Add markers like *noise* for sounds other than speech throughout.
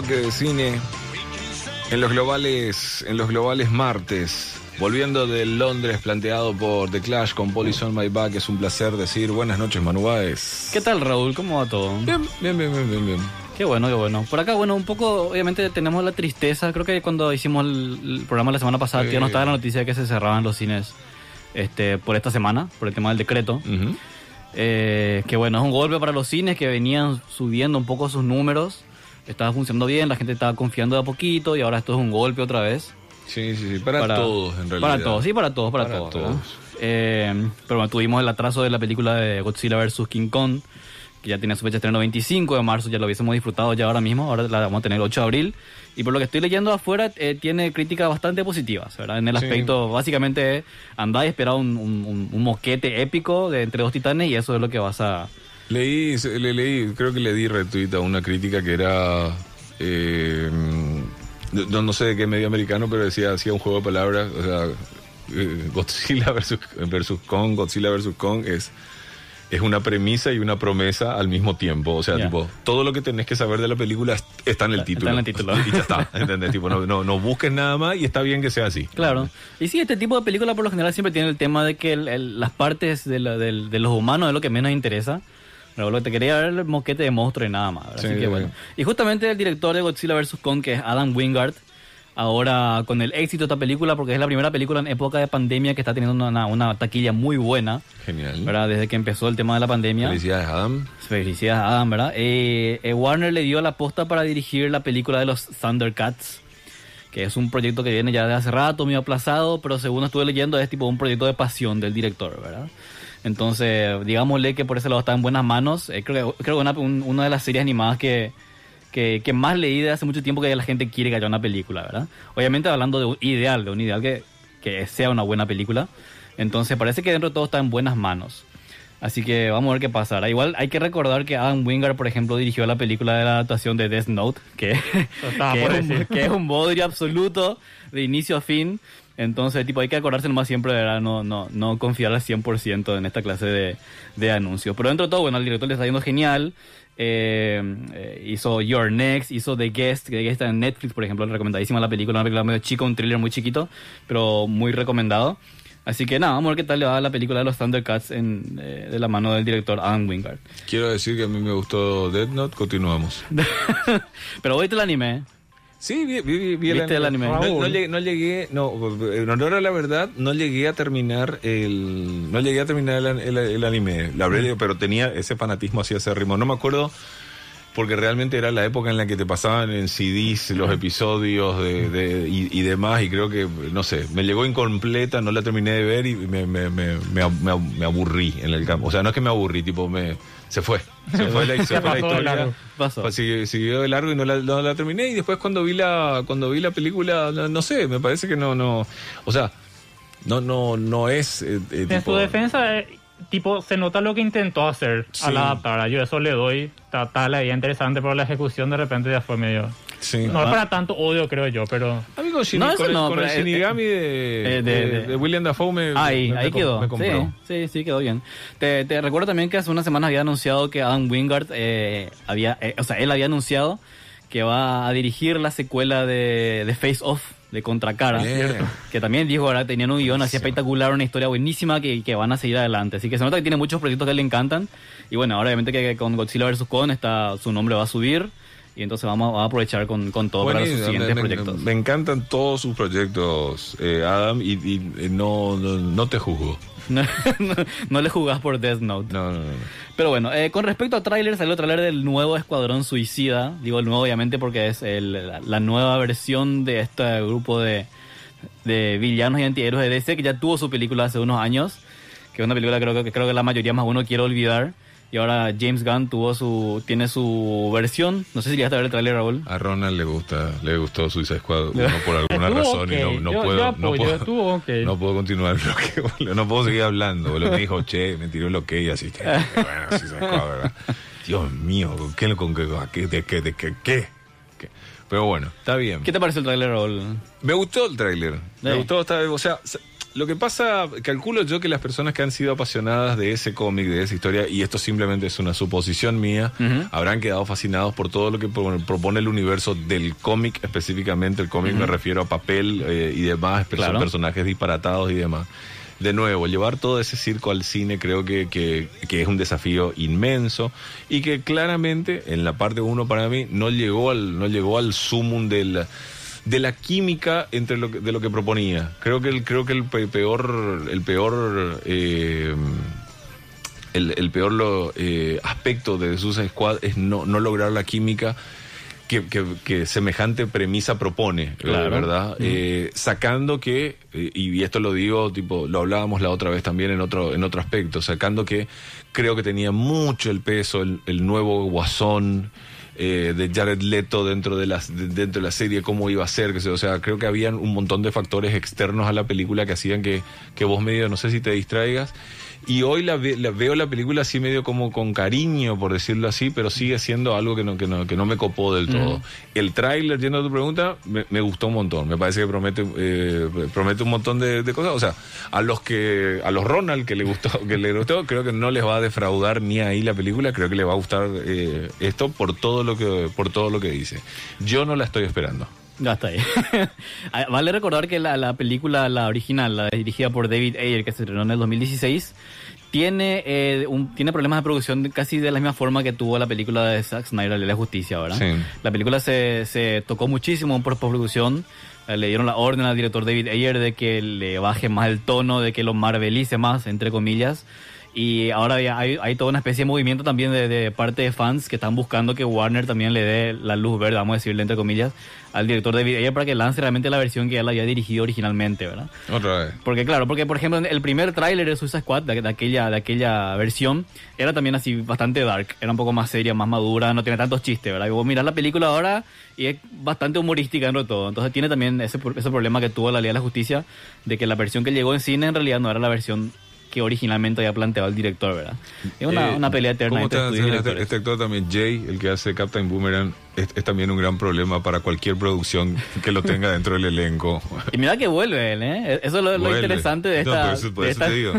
bloque de cine en los globales, en los globales martes. Volviendo de Londres, planteado por The Clash con Police on My Back, es un placer decir buenas noches, Manu. ¿Qué tal, Raúl? ¿Cómo va todo? Bien, bien, bien, bien, bien, bien. Qué bueno, qué bueno. Por acá, bueno, un poco, obviamente tenemos la tristeza. Creo que cuando hicimos el, el programa la semana pasada, ya nos estaba la noticia de que se cerraban los cines este, por esta semana, por el tema del decreto. Eh, que bueno, es un golpe para los cines que venían subiendo un poco sus números. Estaba funcionando bien, la gente estaba confiando de a poquito y ahora esto es un golpe otra vez. Sí, sí, sí, para, todos en realidad. Para todos, sí, para todos, para, Para todos. todos. Eh, pero tuvimos el atraso de la película de Godzilla vs. King Kong, que ya tenía su fecha de estreno 25 de marzo, ya lo hubiésemos disfrutado ya ahora mismo, ahora la vamos a tener el 8 de abril. Y por lo que estoy leyendo afuera, eh, tiene críticas bastante positivas, ¿verdad? En el Sí. aspecto, básicamente, andá y espera un, un, un- un moquete épico de entre dos titanes y eso es lo que vas a... Leí, le, leí, creo que le di retweet a una crítica que era. eh, no, no sé de qué medio americano, pero decía, hacía un juego de palabras. O sea, eh, Godzilla versus, versus Kong, Godzilla versus Kong es. Es una premisa y una promesa al mismo tiempo. O sea, tipo, todo lo que tenés que saber de la película est- está en el Está título. en el título. *laughs* Y ya está, ¿entendés? tipo, no, no, no busques nada más y está bien que sea así. Claro. Y sí, este tipo de película por lo general siempre tiene el tema de que el- el- las partes de, la- del- de los humanos es lo que menos interesa. Pero lo que te quería ver el moquete de monstruo y nada más. ¿verdad? Sí, Así que bueno. Y justamente el director de Godzilla vs. Kong, que es Adam Wingard, ahora con el éxito de esta película, porque es la primera película en época de pandemia que está teniendo una, una taquilla muy buena, Genial. ¿verdad? Desde que empezó el tema de la pandemia. Felicidades, Adam. Felicidades Adam, ¿verdad? Eh, eh, Warner le dio la posta para dirigir la película de los Thundercats, que es un proyecto que viene ya de hace rato, medio aplazado, pero según estuve leyendo es tipo un proyecto de pasión del director, ¿verdad? Entonces, digámosle que por ese lado está en buenas manos. Eh, creo, que- creo que una, un- una de las series animadas que, que, que más leí de hace mucho tiempo que la gente quiere que haya una película, ¿verdad? Obviamente hablando de un ideal, de un ideal que, que sea una buena película. Entonces parece que dentro de todo está en buenas manos. Así que vamos a ver qué pasará. Igual hay que recordar que Adam Wingard, por ejemplo, dirigió la película de la adaptación de Death Note, que, *laughs* que, es, un, que es un bodrio absoluto de inicio a fin. Entonces, tipo, hay que acordarse más siempre, ¿verdad? No, no, no confiar al 100% en esta clase de, de anuncios. Pero dentro de todo, bueno, al director le está yendo genial. Eh, eh, hizo Your Next, hizo The Guest, que está en Netflix, por ejemplo, recomendadísima la película, una película medio chica, un thriller muy chiquito, pero muy recomendado. Así que nada, vamos a ver qué tal le va la película de los Thundercats en, eh, de la mano del director Adam Wingard. Quiero decir que a mí me gustó Dead Note. Continuamos. *laughs* pero hoy te la animé. Sí, vi, vi- vi- vi ¿Viste el anime? No, llegué, no llegué, no, en honor a la verdad, no llegué a terminar el, no llegué a terminar el, el- el anime, la verdad, pero tenía ese fanatismo hacia ese ritmo. No me acuerdo porque realmente era la época en la que te pasaban en CDs los episodios de, de- y, y demás y creo que, no sé, me llegó incompleta, no la terminé de ver y me, me, me, me, ab- me ab- me aburrí en el campo. O sea, no es que me aburrí, tipo, me, se fue. Se fue la, se fue la *laughs* historia. Pasó. Pues siguió, siguió de largo y no la, no la terminé y después cuando vi la cuando vi la película no, no sé me parece que no no o sea no no no es eh, eh, En tipo- su defensa, eh, tipo, se nota lo que intentó hacer Sí. al adaptar. Yo eso le doy. Está, está la idea interesante, pero la ejecución de repente ya fue medio... sí. No es para tanto odio, creo yo, pero... a mí con, Shin- No, con el, no, con el pero, eh, Shinigami de, eh, de- de- de- de William Dafoe me, Ahí, me- ahí me- quedó. me compró. Sí, sí, sí, quedó bien. Te, te recuerdo también que hace unas semanas había anunciado que Adam Wingard eh, había, eh, o sea, él había anunciado que va a dirigir la secuela de, de Face Off de Contracara, Bien. que también dijo, ahora tenían un guion así espectacular, una historia buenísima que, que van a seguir adelante. Así que se nota que tiene muchos proyectos que le encantan. Y bueno, ahora obviamente que con Godzilla vs. Kong está, su nombre va a subir. Y entonces vamos, a- aprovechar con, con todo para sus siguientes me, proyectos. me encantan todos sus proyectos eh, Adam y, y, eh, no, no no te juzgo *laughs* no, no le jugás por Death Note. no no no. Pero bueno, eh, con respecto a tráiler, salió tráiler del nuevo Escuadrón Suicida. Digo el nuevo obviamente porque es el- la, la nueva versión de este grupo de, de villanos y antihéroes de DC que ya tuvo su película hace unos años. Que es una película creo que creo que la mayoría más uno quiere olvidar. Y ahora James Gunn tuvo su tiene su versión. No sé si llegaste a ver el tráiler, Raúl. a Ronald le gusta le gustó Suicide Squad uno *laughs* por alguna razón y no, no Yo- puedo yo no puedo. No continuar *laughs* el bloque. No puedo seguir hablando, boludo. Me dijo, che, me tiró el ok y así. Bueno, *laughs* se acaba, ¿verdad? Dios mío, ¿con qué, con qué, de qué, de qué, qué? Pero bueno, está bien. ¿Qué te parece el tráiler, Raúl? Me gustó el tráiler. Me gustó, está- o sea, Lo que pasa, calculo yo que las personas que han sido apasionadas de ese cómic, de esa historia, y esto simplemente es una suposición mía, habrán quedado fascinados por todo lo que pro- propone el universo del cómic, específicamente el cómic me refiero a papel eh, y demás, Claro. personajes disparatados y demás. De nuevo, llevar todo ese circo al cine creo que, que- que es un desafío inmenso y que claramente en la parte uno para mí no llegó al, no llegó al sumum del de la química entre lo que, de lo que proponía. Creo que el, creo que el pe- peor, el peor, eh, el, el peor lo, eh, aspecto de Suicide Squad es no, no lograr la química que, que- que semejante premisa propone, Claro. ¿verdad? Eh, sacando que, eh, y esto lo digo, tipo, lo hablábamos la otra vez también en otro, en otro aspecto, sacando que creo que tenía mucho el peso el, el nuevo Guasón, eh, de Jared Leto dentro de, las, de- dentro de la serie, cómo iba a ser, que se- o sea, creo que habían un montón de factores externos a la película que hacían que, que vos medio, no sé si te distraigas. Y hoy la, la veo la película así medio como con cariño, por decirlo así, pero sigue siendo algo que no, que no, que no me copó del todo. El tráiler, yendo a tu pregunta, me, me gustó un montón. Me parece que promete, eh, promete un montón de, de cosas. O sea, a los que, a los Ronald que le gustó, *laughs* que le gustó, creo que no les va a defraudar ni ahí la película. Creo que le va a gustar eh, esto por todo lo que, por todo lo que dice. Yo no la estoy esperando. Ya está ahí. *laughs* Ah, vale recordar que la, la película, la original, la dirigida por David Ayer, que se estrenó en el 2016, tiene, eh, un, tiene problemas de producción casi de la misma forma que tuvo la película de Zack Snyder, de la Justicia, ¿verdad? Sí. La película se, se tocó muchísimo por postproducción. Eh, Le dieron la orden al director David Ayer de que le baje más el tono, de que lo marvelice más, entre comillas. Y ahora ya hay, hay toda una especie de movimiento también de, de parte de fans que están buscando que Warner también le dé la luz verde, vamos a decirle entre comillas, al director David Ayer para que lance realmente la versión que él había dirigido originalmente, ¿verdad? Otra vez. Porque claro, porque por ejemplo el primer tráiler de Suicide Squad, de, de aquella, de aquella versión, era también así bastante dark, era un poco más seria, más madura, no tiene tantos chistes, ¿verdad? Y vos mirás la película ahora y es bastante humorística dentro de todo. Entonces tiene también ese, ese problema que tuvo la Liga de la Justicia, de que la versión que llegó en cine en realidad no era la versión que originalmente había planteado el director, ¿verdad? Es una, Eh, una pelea eterna ¿cómo entre te estudios y directores. este actor también, Jay, el que hace Captain Boomerang, es, es también un gran problema para cualquier producción que lo tenga dentro del elenco. *laughs* Y mira que vuelve él, ¿eh? Eso es lo, lo interesante de No, esta... por eso, por eso esta- te digo,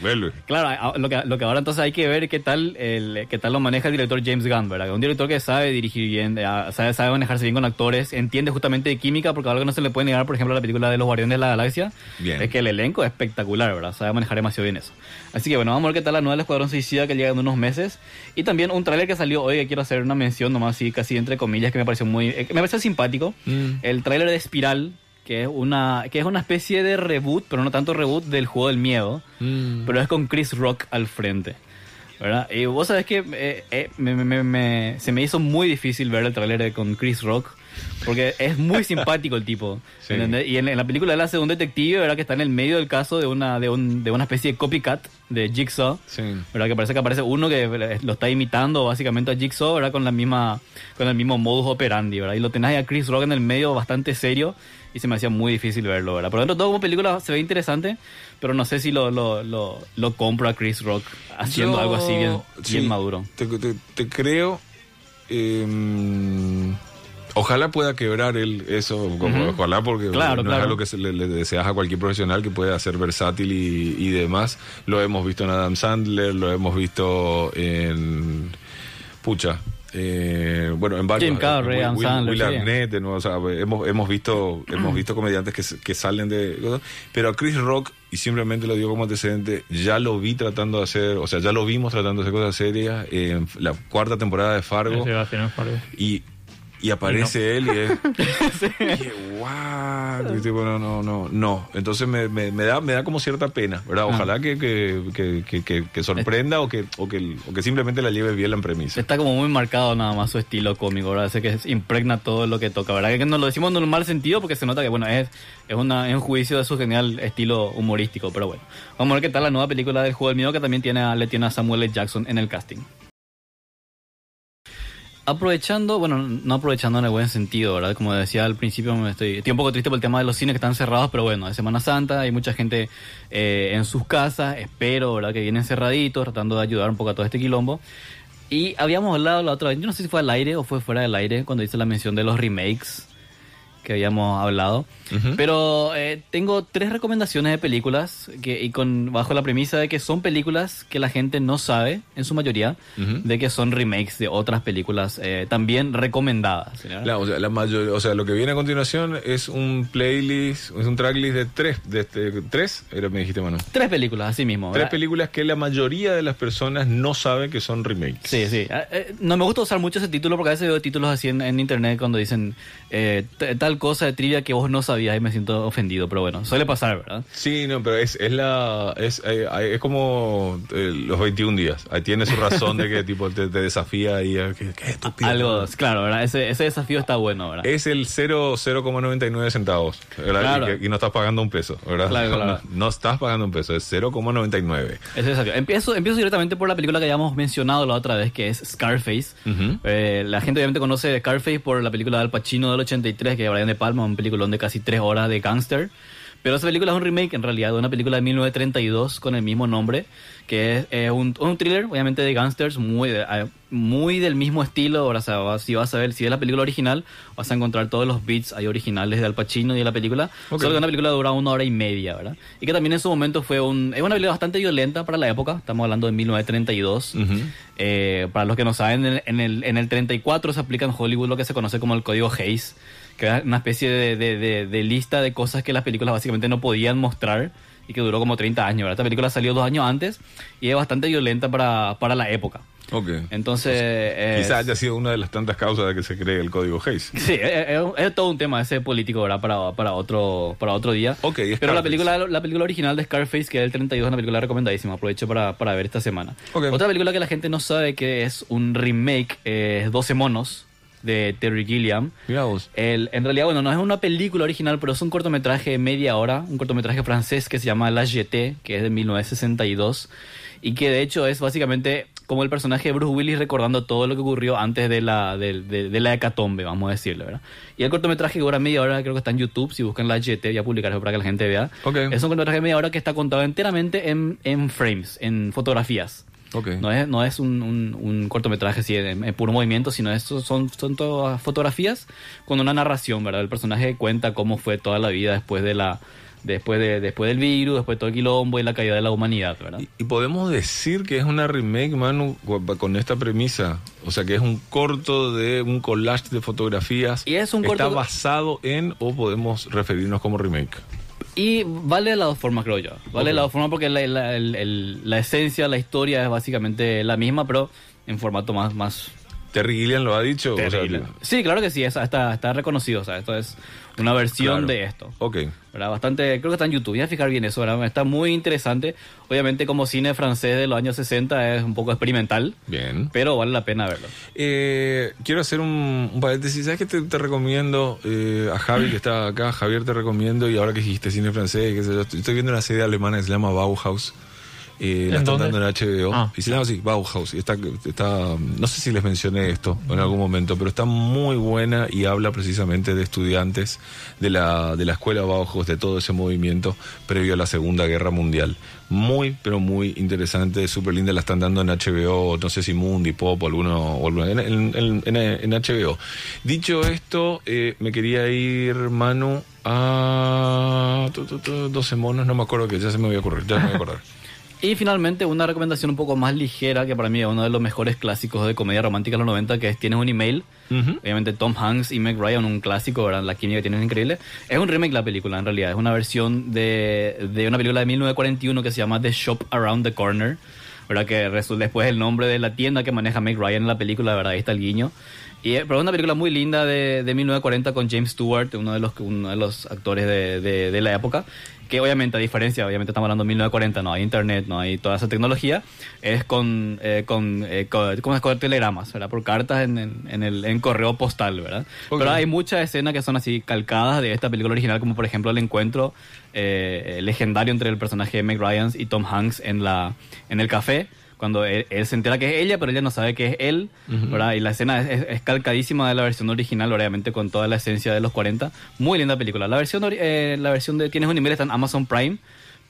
vuelve. *laughs* Claro, a- lo que, lo que ahora entonces hay que ver qué tal el, qué tal lo maneja el director James Gunn, ¿verdad? Un director que sabe dirigir bien, eh, sabe, sabe manejarse bien con actores, entiende justamente de química, porque algo que no se le puede negar, por ejemplo, a la película de los Guardianes de la Galaxia, Bien. es que el elenco es espectacular, ¿verdad? Sabe manejar demasiado bien eso. Así que bueno, vamos a ver qué tal la nueva del Escuadrón Suicida que llega en unos meses. Y también un tráiler que salió hoy, que quiero hacer una mención nomás así, casi entre comillas, que me pareció muy, eh, me pareció simpático. Mm. El tráiler de Espiral, que es una, que es una especie de reboot, pero no tanto reboot del juego del miedo Mm. pero es con Chris Rock al frente. ¿verdad? Y vos sabés que eh, eh, me- me- me- me- se me hizo muy difícil ver el tráiler con Chris Rock, porque es muy simpático el tipo. Sí. Y en, en la película él hace un detective ¿verdad? que está en el medio del caso de una, de, un- de una especie de copycat de Jigsaw. Sí. ¿verdad? Que parece que aparece uno que eh, lo está imitando básicamente a Jigsaw, ¿verdad? Con la misma, con el mismo modus operandi, ¿verdad? Y lo tenés ahí a Chris Rock en el medio bastante serio y se me hacía muy difícil verlo, ¿verdad? Por dentro todo como película se ve interesante, pero no sé si lo, lo, lo, lo compro a Chris Rock haciendo Yo- algo así bien, sí, bien maduro. Te, te- te creo. eh, ojalá pueda quebrar el, eso, como- ojalá, porque Claro, no es algo que se le, le deseas a cualquier profesional que pueda ser versátil y, y demás. Lo hemos visto en Adam Sandler, lo hemos visto en. Pucha. eh, bueno, en varios. Jim Carrey, Will- Adam Will- Sandler, Will sí. Arnett, de nuevo, o sea, hemos, hemos visto hemos visto comediantes que, salen de pero a Chris Rock y simplemente lo digo como antecedente ya lo vi tratando de hacer o sea ya lo vimos tratando de hacer cosas serias en la cuarta temporada de Fargo Ese va a ser un Fargo. y y aparece él y es *laughs* guau y tipo, no no no no entonces me, me, me da me da como cierta pena verdad Ah. ojalá que, que, que, que, que- sorprenda o que o que o que simplemente la lleve bien la premisa Está como muy marcado nada más su estilo cómico, ¿verdad? Ese que impregna todo lo que toca, ¿verdad? Que no lo decimos en un mal sentido porque se nota que, bueno, es, es, una, es un juicio de su genial estilo humorístico, pero bueno. Vamos a ver qué tal la nueva película del Juego del Miedo que también tiene a, le tiene a Samuel L. Jackson en el casting. Aprovechando, bueno, no aprovechando en el buen sentido, ¿verdad? Como decía al principio, me estoy, un poco triste por el tema de los cines que están cerrados, pero bueno, es Semana Santa, hay mucha gente eh, en sus casas, espero, ¿verdad? Que vienen cerraditos, tratando de ayudar un poco a todo este quilombo. Y habíamos hablado la otra vez, yo no sé si fue al aire o fue fuera del aire, cuando hice la mención de los remakes. Que habíamos hablado. Ujú. Pero eh, tengo tres recomendaciones de películas que, y con bajo la premisa de que son películas que la gente no sabe, en su mayoría, de que son remakes de otras películas eh, también recomendadas. o, sea, la mayor- o sea, lo que viene a continuación es un playlist, es un tracklist de tres, de este, tres, era, me dijiste, mano. Tres películas, así mismo. Tres ¿verdad? películas que la mayoría de las personas no sabe que son remakes. Sí, sí. Eh, eh, No me gusta usar mucho ese título porque a veces veo títulos así en, en internet cuando dicen eh, t- tal cosa de trivia que vos no sabías y me siento ofendido. Pero bueno, suele pasar, ¿verdad? Sí, no, pero es, es la es, eh, es como eh, los 21 días. Ahí tiene su razón de que *laughs* tipo te, te desafía y eh, que, que estúpido. Algo, claro, ¿verdad? Ese, ese desafío está bueno, ¿verdad? Es el 0, 0,99 centavos, ¿verdad? Claro. Y, y no estás pagando un peso, ¿verdad? Claro, *laughs* No, claro. No, no estás pagando un peso, es 0,99. Ese desafío. Empiezo, empiezo directamente por la película que habíamos mencionado la otra vez, que es Scarface. Eh, la gente obviamente conoce Scarface por la película de Al Pacino del 83, que es Brian De Palma, un peliculón de casi tres horas de gangster. Pero esa película es un remake en realidad de una película de 1932 con el mismo nombre, que es, un, un thriller obviamente de gangsters muy, eh, muy del mismo estilo. Ahora, o sea, vas- si vas a ver, si es la película original, vas a encontrar todos los beats ahí originales de Al Pacino y de la película. Solo que una película dura una hora y media, ¿verdad? Y que también en su momento fue un, es una película bastante violenta para la época, estamos hablando de 1932. Ujú. Eh, para los que no saben, en, en el, en el 34 se aplica en Hollywood lo que se conoce como el código Hayes, que es una especie de, de- de- de lista de cosas que las películas básicamente no podían mostrar y que duró como 30 años. ¿verdad? Esta película salió dos años antes y es bastante violenta para, para la época. Ok. Entonces... eh, Quizá haya sido una de las tantas causas de que se cree el código Hayes. Sí, es, es- es todo un tema ese político, ¿verdad? Para, para, otro, para otro día. Ok, Pero la película, la película original de Scarface, que es del 32, es una película recomendadísima. Aprovecho para, para ver esta semana. Ok. Otra película que la gente no sabe que es un remake es 12 monos de Terry Gilliam. Mira vos. El, en realidad, bueno, no es una película original, pero es un cortometraje de media hora, un cortometraje francés que se llama La Jetée, que es de 1962, y que de hecho es básicamente como el personaje de Bruce Willis recordando todo lo que ocurrió antes de la, de, de- de la hecatombe, vamos a decirle, ¿verdad? Y el cortometraje que dura media hora, creo que está en YouTube, si buscan La Jetée, voy a publicar eso para que la gente vea. Ok. Es un cortometraje de media hora que está contado enteramente en, en frames, en fotografías. Ok. No es, no es un, un- un cortometraje así en, en puro movimiento, sino esto son, son todas fotografías con una narración, ¿verdad? El personaje cuenta cómo fue toda la vida después de la después de después del virus, después de todo el quilombo y la caída de la humanidad, ¿verdad? Y, y podemos decir que es una remake, Manu, con esta premisa. O sea, que es un corto de un collage de fotografías. Y es un ¿Está corto- basado en o podemos referirnos como remake? Y vale de las dos formas, creo yo. Vale de las dos formas porque la, la- el- el- la esencia, la historia es básicamente la misma, pero en formato más, más Terry Gilliam lo ha dicho. o sea, terrible. sí, claro que sí, está, está reconocido. O sea, esto es una versión Claro. de esto. ok. ¿verdad? Bastante, creo que está en YouTube, voy a fijar bien eso, ¿verdad? Está muy interesante. Obviamente como cine francés de los años 60 es un poco experimental, Bien. pero vale la pena verlo. Eh, quiero hacer un, un paréntesis. ¿Sabes qué te, te recomiendo eh, a Javi que está acá? Javier, te recomiendo. Y ahora que dijiste cine francés, sé yo, estoy, estoy viendo una serie alemana que se llama Bauhaus. Eh, la ¿En están dónde? dando en HBO. Ah. Y se llama así, Bauhaus. Y está, está, no sé si les mencioné esto en algún momento, pero está muy buena y habla precisamente de estudiantes de la, de la escuela Bauhaus, de todo ese movimiento previo a la Segunda Guerra Mundial. Muy, pero muy interesante, súper linda. La están dando en HBO, no sé si Mundi, Pop o alguno, o en, en- en- en- HBO. Dicho esto, eh, me quería ir, Manu, a tu, tu, tu, 12 monos, no me acuerdo que ya se me voy a ocurrir, ya me voy a acordar. *laughs* Y finalmente una recomendación un poco más ligera, que para mí es uno de los mejores clásicos de comedia romántica de los 90, que es Tienes un email. Ujú. Obviamente Tom Hanks y Meg Ryan, un clásico, ¿verdad? La química que tienen es increíble. Es un remake la película, en realidad. Es una versión de, de una película de 1941 que se llama The Shop Around the Corner, ¿verdad? Que resulta después el nombre de la tienda que maneja Meg Ryan en la película, ¿verdad? Ahí está el guiño. Y, eh, pero es una película muy linda de, de 1940 con James Stewart, uno de los, uno de los actores de, de, de la época. Que obviamente, a diferencia, obviamente estamos hablando de 1940, no hay internet, no hay toda esa tecnología. Es con, eh, con, eh, co- ¿cómo es? Con telegramas, ¿verdad? Por cartas en, en, en el en correo postal, ¿verdad? Ok. Pero hay muchas escenas que son así calcadas de esta película original, como por ejemplo el encuentro eh, legendario entre el personaje de Meg Ryan y Tom Hanks en, la, en el café, cuando él, él se entera que es ella, pero ella no sabe que es él. ¿verdad? Y la escena es, es- es calcadísima de la versión original, obviamente con toda la esencia de los 40. Muy linda película. La versión, eh, la versión de Tienes un email está en Amazon Prime.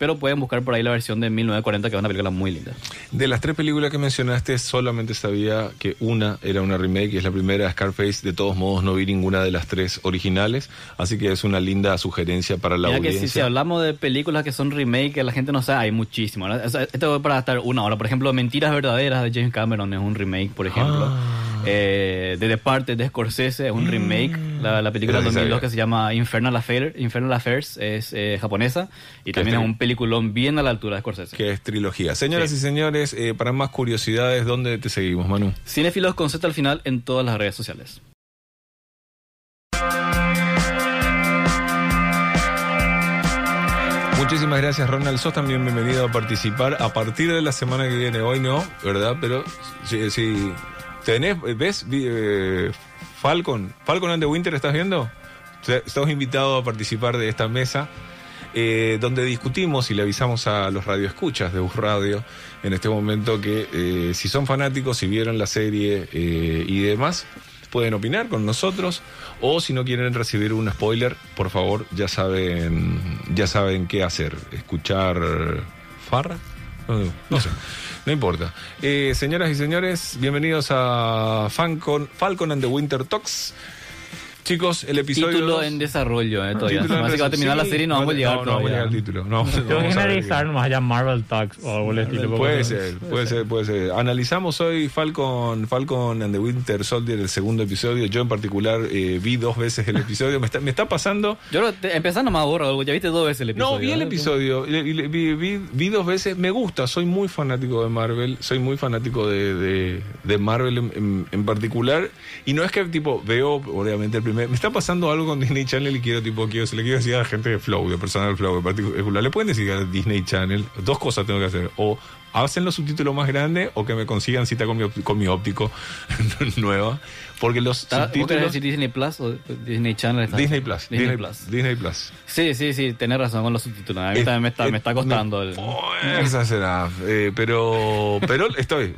Pero pueden buscar por ahí la versión de 1940, que es una película muy linda. De las tres películas que mencionaste, solamente sabía que una era una remake, y es la primera, Scarface. De todos modos, no vi ninguna de las tres originales, así que es una linda sugerencia para la Mira que audiencia. si, si hablamos de películas que son remake, que la gente no sabe, hay muchísimo. ¿no? O sea, Esto es para estar una hora. Por ejemplo, Mentiras Verdaderas de James Cameron es un remake, por ejemplo. Ah. Eh, de Departed de Scorsese es un remake. La, la película sí 2002 sabía. que se llama Infernal, Affair, Infernal Affairs es eh, japonesa. Y también es es un peliculón bien a la altura de Scorsese. Que es trilogía. Señoras Sí. y señores, eh, para más curiosidades, ¿dónde te seguimos, Manu? Cinefilos con Z al final en todas las redes sociales. Muchísimas gracias, Ronald. Sos también bienvenido a participar a partir de la semana que viene. Hoy no, ¿verdad? Pero si tenés, ¿ves? Eh, Falcon, Falcon and the Winter, ¿estás viendo? Estamos invitados a participar de esta mesa. eh, donde discutimos y le avisamos a los radioescuchas de Bus Radio en este momento que eh, si son fanáticos, si vieron la serie eh, y demás, pueden opinar con nosotros o si no quieren recibir un spoiler, por favor, ya saben, ya saben qué hacer. Escuchar Farra, no, no sé. No importa. Eh, señoras y señores, bienvenidos a Falcon, Falcon and the Winter Talks. Chicos, el episodio. Título dos- en desarrollo, eh, todavía. Título en Así que va a terminar la sí, serie y no vamos a llegar no, no vamos a todavía. llegar al título. No, que vamos a ver analizar más allá Marvel Talks o algo estilo. Puede ser, puede ser, puede ser. Analizamos hoy Falcon, Falcon and the Winter Soldier, el segundo episodio. Yo en particular eh, vi dos veces el episodio. Me está, me está pasando. Yo te- empezando más borro, ya viste dos veces el episodio. No, vi el episodio. y- y- Vi, vi- vi dos veces. Me gusta. Soy muy fanático de Marvel. Soy muy fanático de, de- de Marvel en, en- en particular. Y no es que, tipo, veo, obviamente, el primer. Me está pasando algo con Disney Channel y quiero, tipo, quiero, se le quiero decir a la gente de Flow, de personal Flow en particular. Le pueden decir a Disney Channel. Dos cosas tengo que hacer. O hacen los subtítulos más grandes o que me consigan cita con mi, con mi óptico *laughs* nueva. Porque los ¿Está- ¿Vos querés subtítulos. decir Disney Plus o Disney Channel? Disney Plus. Disney, Disney Plus. Disney Plus. Sí, sí, sí, tenés razón con los subtítulos. A mí Es- también me está, es- me está costando. el- Esa será. Eh, pero, pero estoy.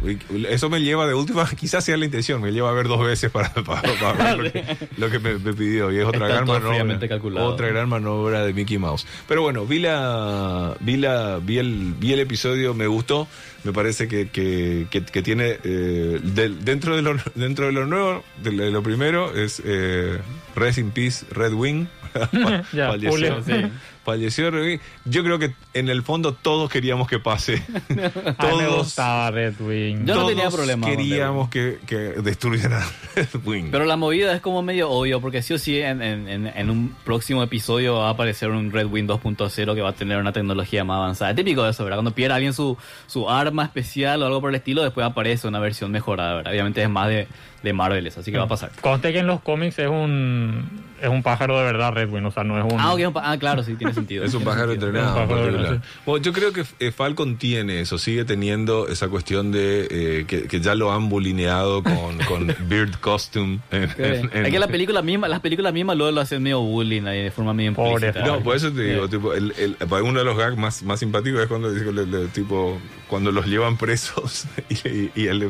Eso me lleva de última, *laughs* quizás sea la intención, me lleva a ver dos veces para, para- para ver *laughs* lo que, lo que me, me pidió. Y es otra Está gran manobra. calculado. Otra gran manobra de Mickey Mouse. Pero bueno, vi la, vi la, vi el, vi el episodio, me gustó. Me parece que, que, que- que tiene eh, dentro de lo dentro de lo nuevo, lo, de lo primero es eh, Rest in Peace, Red Wing. *laughs* *laughs* Ya, falleció, Julio. Sí. *laughs* falleció Red Wing. Yo creo que en el fondo todos queríamos que pase. *laughs* Me todos gustaba Red Wing. Yo no tenía problema con Queríamos que, que destruyeran Red Wing. Pero la movida es como medio obvio, porque sí o sí en, en- en- en un próximo episodio va a aparecer un Red Wing 2.0 que va a tener una tecnología más avanzada. Es típico de eso, ¿verdad? Cuando pierde alguien su, su arma especial o algo por el estilo, después aparece una versión mejorada, ¿verdad? Obviamente es más de, de Marvel, eso, así que va a pasar. Conste que en los cómics es un es un pájaro de verdad Red Wing, o sea, no es un... Ah, ok, un ah, claro, sí, tiene sentido. Es un pájaro entrenado. Un pájaro Bueno, yo creo que eh, Falcon tiene eso, sigue teniendo esa cuestión de eh, que, que ya lo han bulineado con, *laughs* con Beard Costume. en- en- en- Es que la película misma, las películas mismas luego lo hacen medio bullying ahí de forma medio Pobre. No, por eso te digo, tipo, el, el- uno de los gags más, más simpáticos es cuando dice, le- le- tipo, cuando los llevan presos *laughs* y, y, y él le-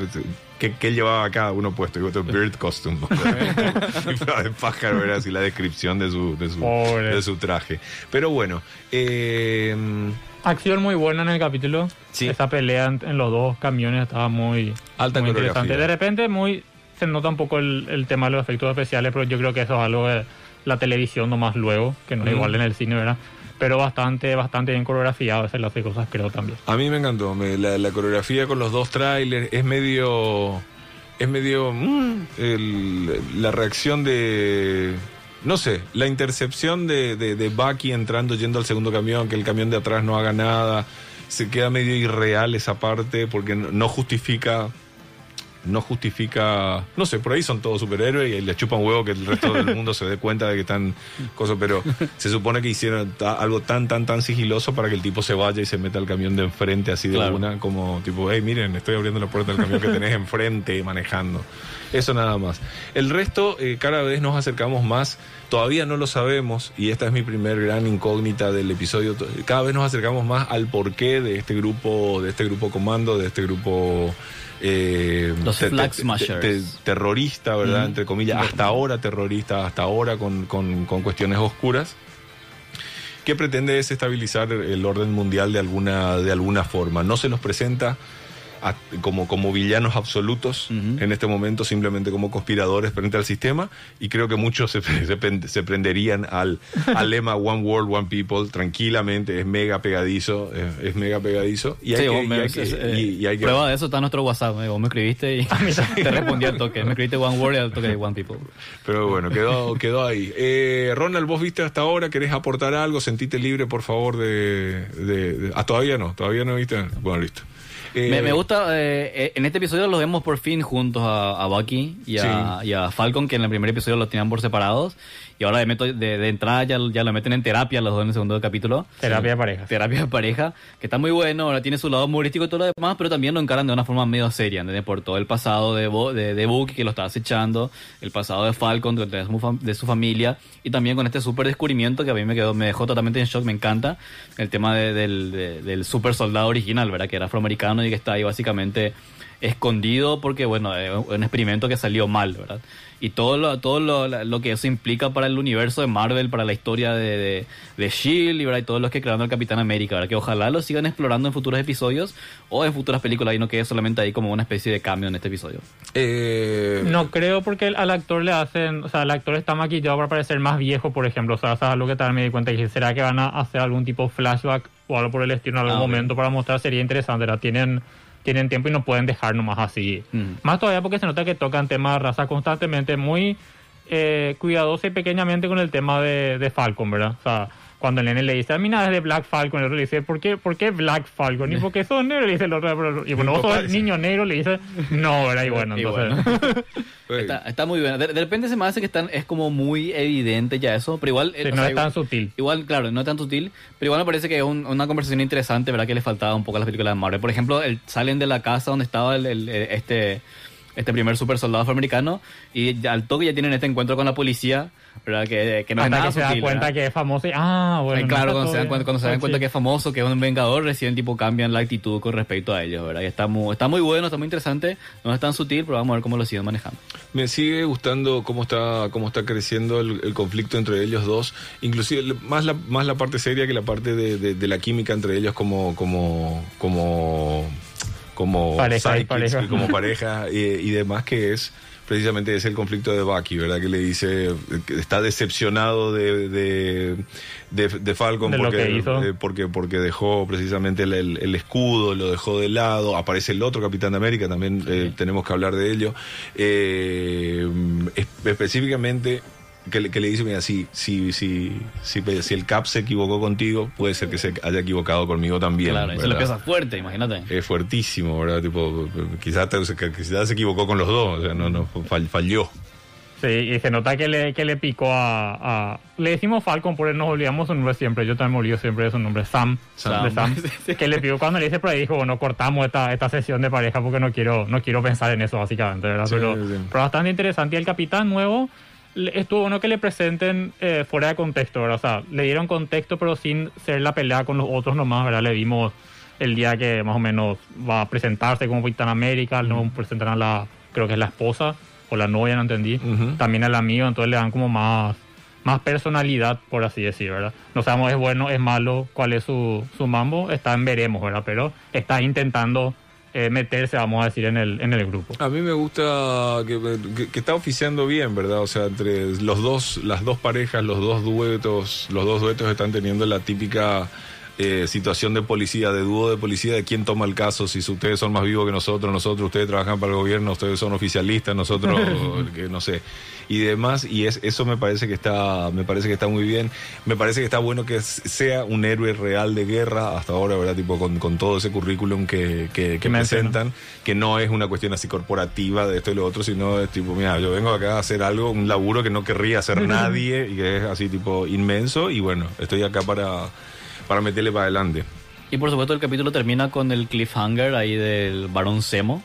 ¿qué, qué llevaba cada uno puesto? Digo, Bird costume. *laughs* *laughs* De pájaro era así la descripción de su, de su, de su traje. Pero bueno, eh, Acción muy buena en el capítulo. Sí. Esa pelea en, los dos camiones estaba muy, Alta muy interesante. De repente muy se nota un poco el, el tema de los efectos especiales, pero yo creo que eso es algo de la televisión nomás luego, que no es Mm. igual en el cine, ¿verdad? Pero bastante, bastante bien coreografiado, lo hace cosas creo también. A mí me encantó. la, la coreografía con los dos trailers es medio. Es medio. mm, el- la reacción de. No sé, la intercepción de, de, de Bucky entrando, yendo al segundo camión, que el camión de atrás no haga nada. Se queda medio irreal esa parte porque no justifica. No justifica. No sé, por ahí son todos superhéroes y le chupan huevo que el resto del mundo se dé cuenta de que están cosas, pero se supone que hicieron algo tan, tan, tan sigiloso para que el tipo se vaya y se meta al camión de enfrente así de Claro. una, como tipo, hey, miren, estoy abriendo la puerta del camión que tenés enfrente manejando. Eso nada más. El resto, eh, cada vez nos acercamos más. Todavía no lo sabemos y esta es mi primer gran incógnita del episodio. Cada vez nos acercamos más al porqué de este grupo, de este grupo comando, de este grupo eh, Los te- Flag te- Smashers. te- terrorista, ¿verdad? Mm. Entre comillas, hasta ahora terrorista, hasta ahora con, con- con cuestiones oscuras. que pretende desestabilizar el orden mundial de alguna, de alguna forma. No se los presenta como, como villanos absolutos Ujú. en este momento, simplemente como conspiradores frente al sistema, y creo que muchos se, *laughs* se, se prenderían al, *laughs* al lema One World, One People tranquilamente, es mega pegadizo, es, es mega pegadizo, y hay Sí, que... y hay que- es- eh, y- y hay que- Prueba de eso está nuestro WhatsApp. eh, Vos me escribiste y *laughs* te respondí al toque. Me escribiste One Word y al toque de One People. Pero bueno, quedó, quedó ahí. Eh, Ronald, vos viste hasta ahora, ¿querés aportar algo? Sentite libre, por favor, de... de- de- ah, todavía no, todavía no viste. Bueno, listo. Eh, Me, me gusta, eh, eh, en este episodio los vemos por fin juntos a, a Bucky y a, y a Falcon, que en el primer episodio los tenían por separados. Y ahora de, meto- de, de entrada ya, ya lo meten en terapia los dos en el segundo capítulo. Terapia de pareja. Terapia de pareja, que está muy bueno, ahora tiene su lado humorístico y todo lo demás, pero también lo encaran de una forma medio seria, ¿entendés? Por todo el pasado de, Bo- de, de Bucky que lo está acechando, el pasado de Falcon, de, de su, de su familia, y también con este super descubrimiento que a mí me quedó, me dejó totalmente en shock, me encanta, el tema de- del, de- del super soldado original, ¿verdad? Que era afroamericano y que está ahí básicamente escondido porque, bueno, es un experimento que salió mal, ¿verdad? Y todo lo, todo lo, lo que eso implica para el universo de Marvel, para la historia de, de, de S.H.I.E.L.D. y, ¿verdad? y todos los que crearon el Capitán América, ¿verdad? Que ojalá lo sigan explorando en futuros episodios o en futuras películas y no quede solamente ahí como una especie de cambio en este episodio. eh, No creo porque al actor le hacen, o sea, el actor está maquillado para parecer más viejo, por ejemplo. O sea, eso es algo que también me di cuenta. Y dije, ¿será que van a hacer algún tipo de flashback o algo por el estilo en algún Ah, momento para mostrar? Sería interesante, ¿verdad? Tienen, tienen tiempo y no pueden dejar nomás así. Mm. Más todavía porque se nota que tocan temas de raza constantemente, muy eh, cuidadoso y pequeñamente con el tema de, de Falcon, ¿verdad? O sea, cuando el nene le dice, a mí nada es de Black Falcon, el otro le dice, ¿por qué, ¿por qué Black Falcon? Y porque sos negro, le dice el otro, pero- y bueno, vos sos niño negro, le dice, no, ¿verdad? Y bueno, *laughs* Y entonces... bueno. eh, *laughs* Está, está muy bien. De, de repente se me hace que están, es como muy evidente ya eso, pero igual... eh, Sí, o no sea, es tan igual- sutil. Igual, claro, no es tan sutil, pero igual me parece que es un- una conversación interesante, ¿verdad? Que le faltaba un poco a las películas de Marvel. Por ejemplo, el- salen de la casa donde estaba el, el- el- este, este primer super soldado afroamericano y ya, al toque ya tienen este encuentro con la policía, ¿verdad? Que, que no es Hasta nada que se da cuenta ¿verdad? que es famoso y, ah, bueno. Eh, no claro, cuando se, dan cuenta, cuando se dan Sí. cuenta que es famoso, que es un vengador, recién tipo cambian la actitud con respecto a ellos, ¿verdad? Y está muy, está muy bueno, está muy interesante, no es tan sutil, pero vamos a ver cómo lo siguen manejando. Me sigue gustando cómo está cómo está creciendo el, el conflicto entre ellos dos, inclusive más la más la parte seria que la parte de, de- de la química entre ellos como como como como Pareja como pareja y, y demás que es precisamente es el conflicto de Bucky, ¿verdad? Que le dice que está decepcionado de, de, de, de Falcon De porque, eh, porque porque dejó precisamente el, el- el escudo, lo dejó de lado, aparece el otro Capitán de América, también eh, tenemos que hablar de ello. Eh, es- específicamente que le, que le dice, mira, si, si, si, si, si el Cap se equivocó contigo, puede ser que se haya equivocado conmigo también. claro, eso ¿verdad? lo piensa fuerte, imagínate. Es fuertísimo, ¿verdad? Tipo, quizás, te- quizás se equivocó con los dos, o sea, no, no, fall- falló. Sí, y se nota que le, que le picó a, a- Le decimos Falcon, porque nos olvidamos su nombre siempre. Yo también me olvido siempre de su nombre. Sam. Sam. de Sam. *laughs* que le picó cuando le dice por ahí, dijo, bueno, cortamos esta, esta sesión de pareja porque no quiero, no quiero pensar en eso, básicamente, ¿verdad? Sí, pero, sí. pero bastante interesante. Y el capitán nuevo, estuvo bueno que le presenten eh, fuera de contexto, ¿verdad? O sea, le dieron contexto, pero sin ser la pelea con los otros nomás, ¿verdad? Le dimos el día que más o menos va a presentarse como Capitán América, no presentarán a la, creo que es la esposa o la novia, no entendí. Ujú. También al amigo, entonces le dan como más, más personalidad, por así decir, ¿verdad? No sabemos es bueno, es malo, cuál es su, su mambo, está en veremos, ¿verdad? Pero está intentando eh, meterse, vamos a decir, en el, en el grupo. A mí me gusta que, que- que está oficiando bien, ¿verdad? O sea, entre los dos, las dos parejas, los dos duetos, los dos duetos están teniendo la típica eh, situación de policía, de dúo de policía, de quién toma el caso, si ustedes son más vivos que nosotros, nosotros, ustedes trabajan para el gobierno, ustedes son oficialistas, nosotros, *laughs* que no sé, y demás, y es, eso me parece que está, me parece que está muy bien, me parece que está bueno que sea un héroe real de guerra hasta ahora, ¿verdad? Tipo, con, con todo ese currículum que, que, que presentan que no es una cuestión así corporativa de esto y lo otro, sino es tipo, mira, yo vengo acá a hacer algo, un laburo que no querría hacer *laughs* nadie y que es así tipo inmenso. Y bueno, estoy acá para, para meterle para adelante. Y por supuesto el capítulo termina con el cliffhanger ahí del varón Semo,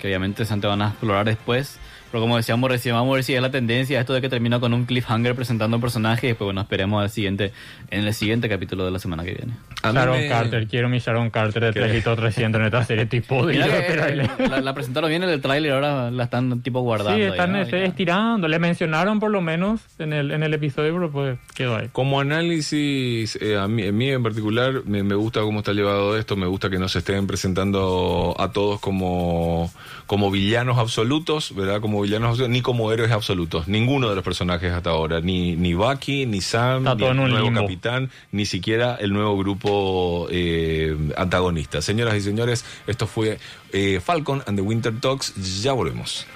que obviamente se van a explorar después. Pero como decíamos recién, vamos a ver si es la tendencia esto de que termina con un cliffhanger presentando un personaje y después, bueno, esperemos al siguiente, en el siguiente capítulo de la semana que viene. Sharon me- Carter, quiero mi Sharon Carter de Trejito 300 en esta serie tipo de que, eh, la, la presentaron bien en el tráiler, ahora la están tipo guardando. Sí, ahí, están ¿no? este, estirando. Le mencionaron por lo menos en el, en el episodio, pero pues quedó ahí. Como análisis, eh, a, mí, a mí en particular me, me gusta cómo está llevado esto, me gusta que no se estén presentando a todos como, como villanos absolutos, ¿verdad? Como villanos ni como héroes absolutos, ninguno de los personajes hasta ahora, ni, ni Bucky, ni Sam, Está ni el nuevo limbo. capitán, ni siquiera el nuevo grupo eh, antagonista. Señoras y señores, esto fue eh, Falcon and the Winter Talks, ya volvemos.